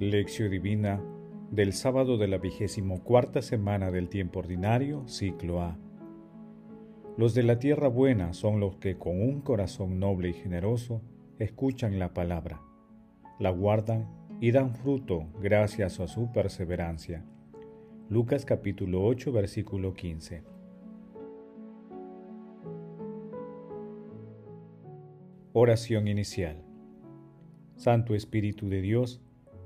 Lección Divina del sábado de la vigésimo cuarta semana del tiempo ordinario, ciclo A. Los de la tierra buena son los que con un corazón noble y generoso escuchan la palabra, la guardan y dan fruto gracias a su perseverancia. Lucas capítulo 8 versículo 15. Oración inicial. Santo Espíritu de Dios,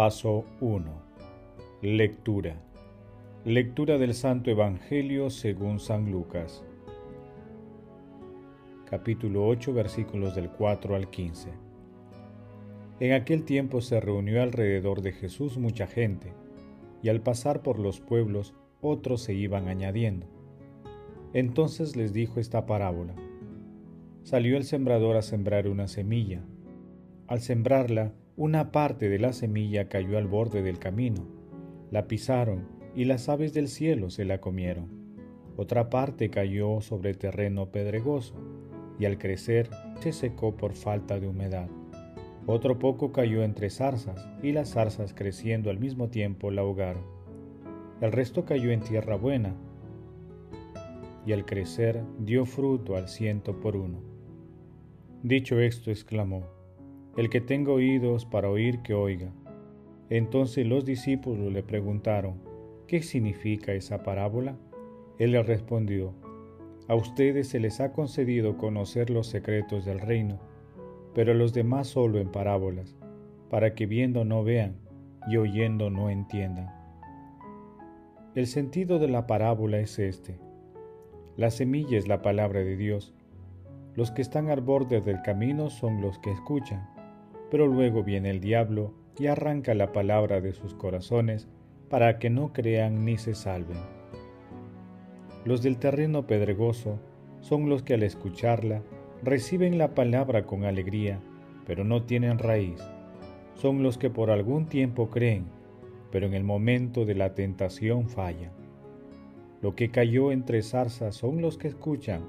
Paso 1. Lectura. Lectura del Santo Evangelio según San Lucas. Capítulo 8 versículos del 4 al 15. En aquel tiempo se reunió alrededor de Jesús mucha gente, y al pasar por los pueblos otros se iban añadiendo entonces les dijo esta parábola. Salió el sembrador a sembrar una semilla. Al sembrarla, una parte de la semilla cayó al borde del camino. La pisaron y las aves del cielo se la comieron. Otra parte cayó sobre terreno pedregoso y al crecer se secó por falta de humedad. Otro poco cayó entre zarzas y las zarzas creciendo al mismo tiempo la ahogaron. El resto cayó en tierra buena y al crecer dio fruto al ciento por uno. Dicho esto, exclamó, El que tenga oídos para oír, que oiga. Entonces los discípulos le preguntaron, ¿qué significa esa parábola? Él les respondió, A ustedes se les ha concedido conocer los secretos del reino, pero a los demás solo en parábolas, para que viendo no vean y oyendo no entiendan. El sentido de la parábola es este la semilla es la palabra de Dios. Los que están al borde del camino son los que escuchan, pero luego viene el diablo y arranca la palabra de sus corazones para que no crean ni se salven. Los del terreno pedregoso son los que al escucharla reciben la palabra con alegría, pero no tienen raíz. Son los que por algún tiempo creen, pero en el momento de la tentación fallan. Lo que cayó entre zarzas son los que escuchan,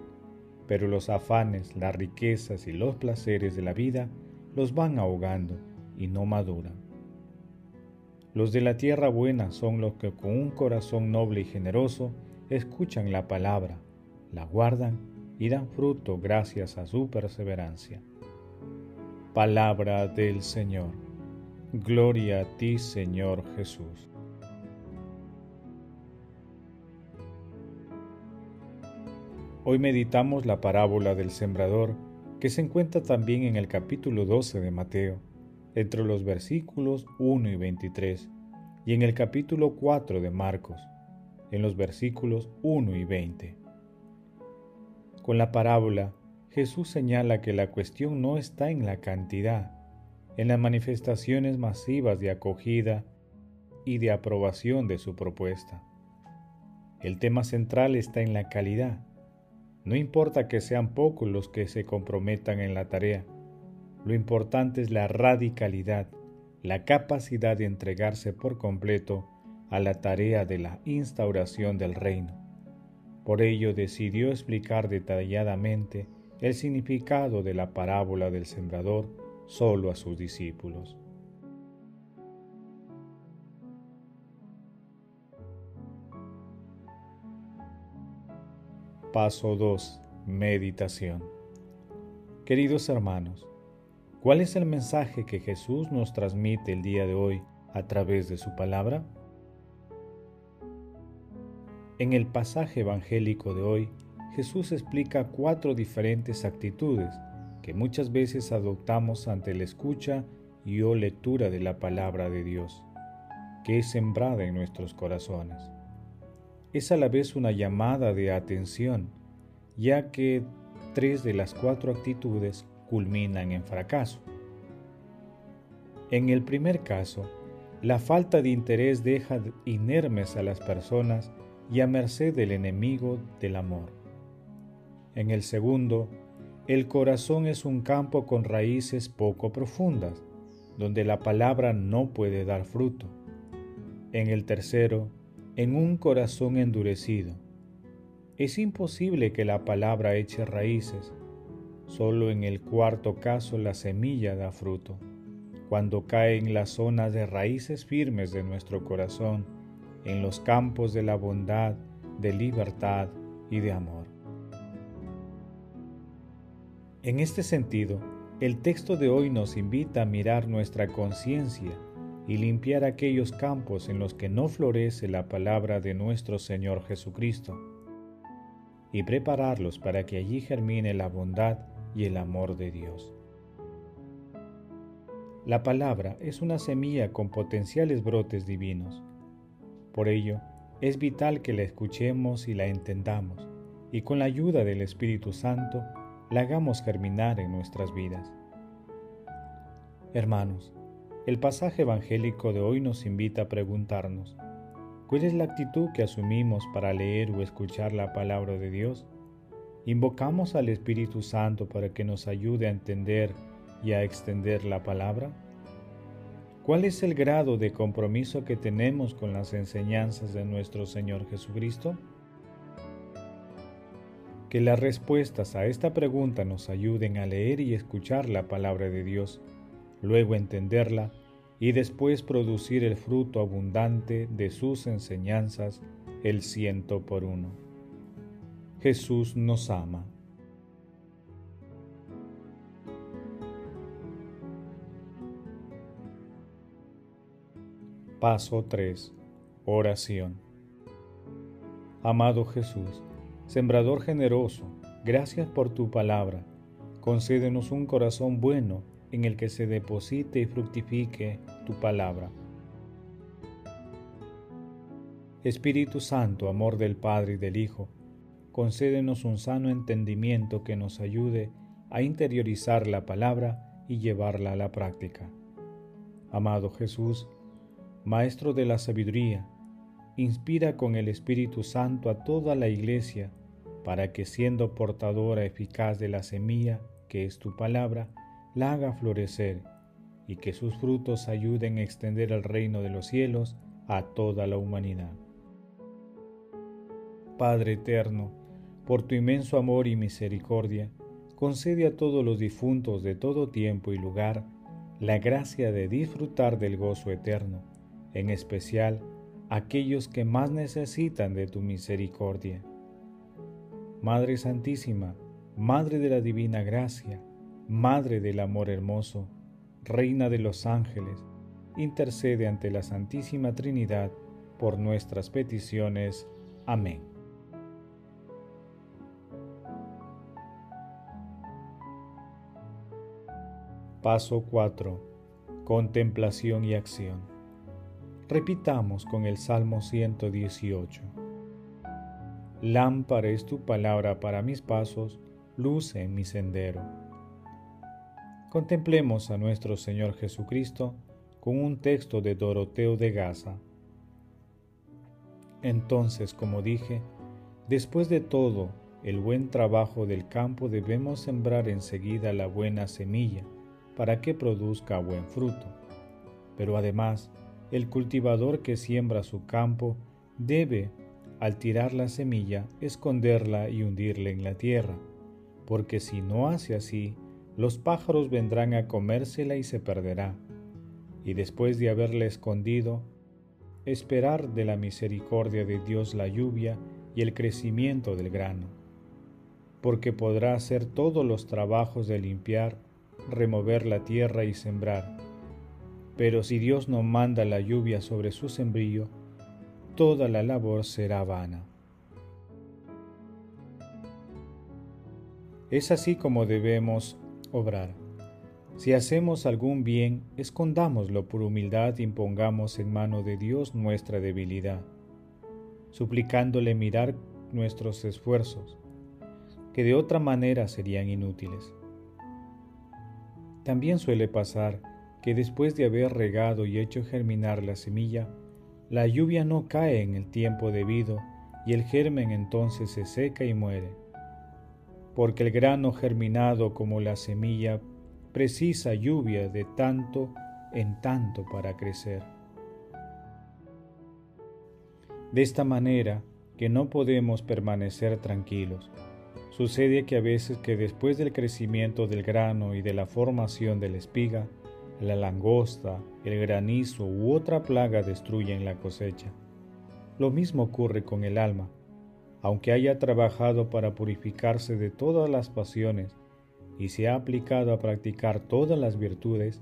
pero los afanes, las riquezas y los placeres de la vida los van ahogando y no maduran. Los de la tierra buena son los que con un corazón noble y generoso escuchan la palabra, la guardan y dan fruto gracias a su perseverancia. Palabra del Señor. Gloria a ti, Señor Jesús. Hoy meditamos la parábola del sembrador que se encuentra también en el capítulo 12 de Mateo, entre los versículos 1 y 23, y en el capítulo 4 de Marcos, en los versículos 1 y 20. Con la parábola, Jesús señala que la cuestión no está en la cantidad, en las manifestaciones masivas de acogida y de aprobación de su propuesta. El tema central está en la calidad, no importa que sean pocos los que se comprometan en la tarea, lo importante es la radicalidad, la capacidad de entregarse por completo a la tarea de la instauración del reino. Por ello decidió explicar detalladamente el significado de la parábola del sembrador solo a sus discípulos. Paso 2. Meditación. Queridos hermanos, ¿cuál es el mensaje que Jesús nos transmite el día de hoy a través de su palabra? En el pasaje evangélico de hoy, Jesús explica cuatro diferentes actitudes que muchas veces adoptamos ante la escucha y o lectura de la palabra de Dios, que es sembrada en nuestros corazones es a la vez una llamada de atención, ya que tres de las cuatro actitudes culminan en fracaso. En el primer caso, la falta de interés deja inermes a las personas y a merced del enemigo del amor. En el segundo, el corazón es un campo con raíces poco profundas, donde la palabra no puede dar fruto. En el tercero, en un corazón endurecido. Es imposible que la palabra eche raíces. Solo en el cuarto caso la semilla da fruto, cuando cae en la zona de raíces firmes de nuestro corazón, en los campos de la bondad, de libertad y de amor. En este sentido, el texto de hoy nos invita a mirar nuestra conciencia y limpiar aquellos campos en los que no florece la palabra de nuestro Señor Jesucristo, y prepararlos para que allí germine la bondad y el amor de Dios. La palabra es una semilla con potenciales brotes divinos. Por ello, es vital que la escuchemos y la entendamos, y con la ayuda del Espíritu Santo, la hagamos germinar en nuestras vidas. Hermanos, el pasaje evangélico de hoy nos invita a preguntarnos, ¿cuál es la actitud que asumimos para leer o escuchar la palabra de Dios? ¿Invocamos al Espíritu Santo para que nos ayude a entender y a extender la palabra? ¿Cuál es el grado de compromiso que tenemos con las enseñanzas de nuestro Señor Jesucristo? Que las respuestas a esta pregunta nos ayuden a leer y escuchar la palabra de Dios, luego entenderla y después producir el fruto abundante de sus enseñanzas el ciento por uno. Jesús nos ama. Paso 3. Oración. Amado Jesús, Sembrador generoso, gracias por tu palabra. Concédenos un corazón bueno en el que se deposite y fructifique tu palabra. Espíritu Santo, amor del Padre y del Hijo, concédenos un sano entendimiento que nos ayude a interiorizar la palabra y llevarla a la práctica. Amado Jesús, Maestro de la sabiduría, inspira con el Espíritu Santo a toda la Iglesia para que siendo portadora eficaz de la semilla que es tu palabra, la haga florecer y que sus frutos ayuden a extender el reino de los cielos a toda la humanidad. Padre eterno, por tu inmenso amor y misericordia, concede a todos los difuntos de todo tiempo y lugar la gracia de disfrutar del gozo eterno, en especial aquellos que más necesitan de tu misericordia Madre Santísima, Madre de la Divina Gracia, Madre del Amor Hermoso, Reina de los Ángeles, intercede ante la Santísima Trinidad por nuestras peticiones. Amén. Paso 4. Contemplación y acción. Repitamos con el Salmo 118. Lámpara es tu palabra para mis pasos, luz en mi sendero. Contemplemos a nuestro Señor Jesucristo con un texto de Doroteo de Gaza. Entonces, como dije, después de todo el buen trabajo del campo debemos sembrar enseguida la buena semilla para que produzca buen fruto. Pero además, el cultivador que siembra su campo debe al tirar la semilla, esconderla y hundirla en la tierra, porque si no hace así, los pájaros vendrán a comérsela y se perderá. Y después de haberla escondido, esperar de la misericordia de Dios la lluvia y el crecimiento del grano, porque podrá hacer todos los trabajos de limpiar, remover la tierra y sembrar. Pero si Dios no manda la lluvia sobre su sembrillo, toda la labor será vana. Es así como debemos obrar. Si hacemos algún bien, escondámoslo por humildad y impongamos en mano de Dios nuestra debilidad, suplicándole mirar nuestros esfuerzos, que de otra manera serían inútiles. También suele pasar que después de haber regado y hecho germinar la semilla, la lluvia no cae en el tiempo debido y el germen entonces se seca y muere. Porque el grano germinado como la semilla precisa lluvia de tanto en tanto para crecer. De esta manera que no podemos permanecer tranquilos. Sucede que a veces que después del crecimiento del grano y de la formación de la espiga, la langosta, el granizo u otra plaga destruyen la cosecha. Lo mismo ocurre con el alma. Aunque haya trabajado para purificarse de todas las pasiones y se ha aplicado a practicar todas las virtudes,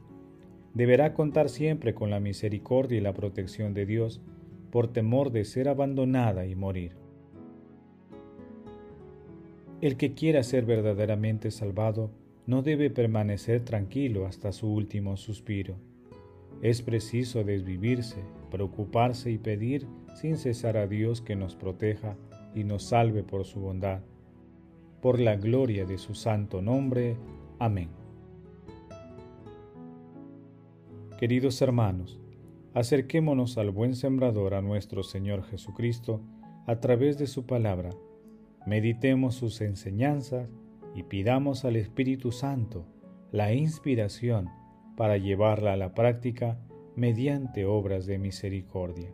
deberá contar siempre con la misericordia y la protección de Dios por temor de ser abandonada y morir. El que quiera ser verdaderamente salvado no debe permanecer tranquilo hasta su último suspiro. Es preciso desvivirse, preocuparse y pedir sin cesar a Dios que nos proteja y nos salve por su bondad. Por la gloria de su santo nombre. Amén. Queridos hermanos, acerquémonos al buen sembrador, a nuestro Señor Jesucristo, a través de su palabra. Meditemos sus enseñanzas y pidamos al Espíritu Santo la inspiración para llevarla a la práctica mediante obras de misericordia.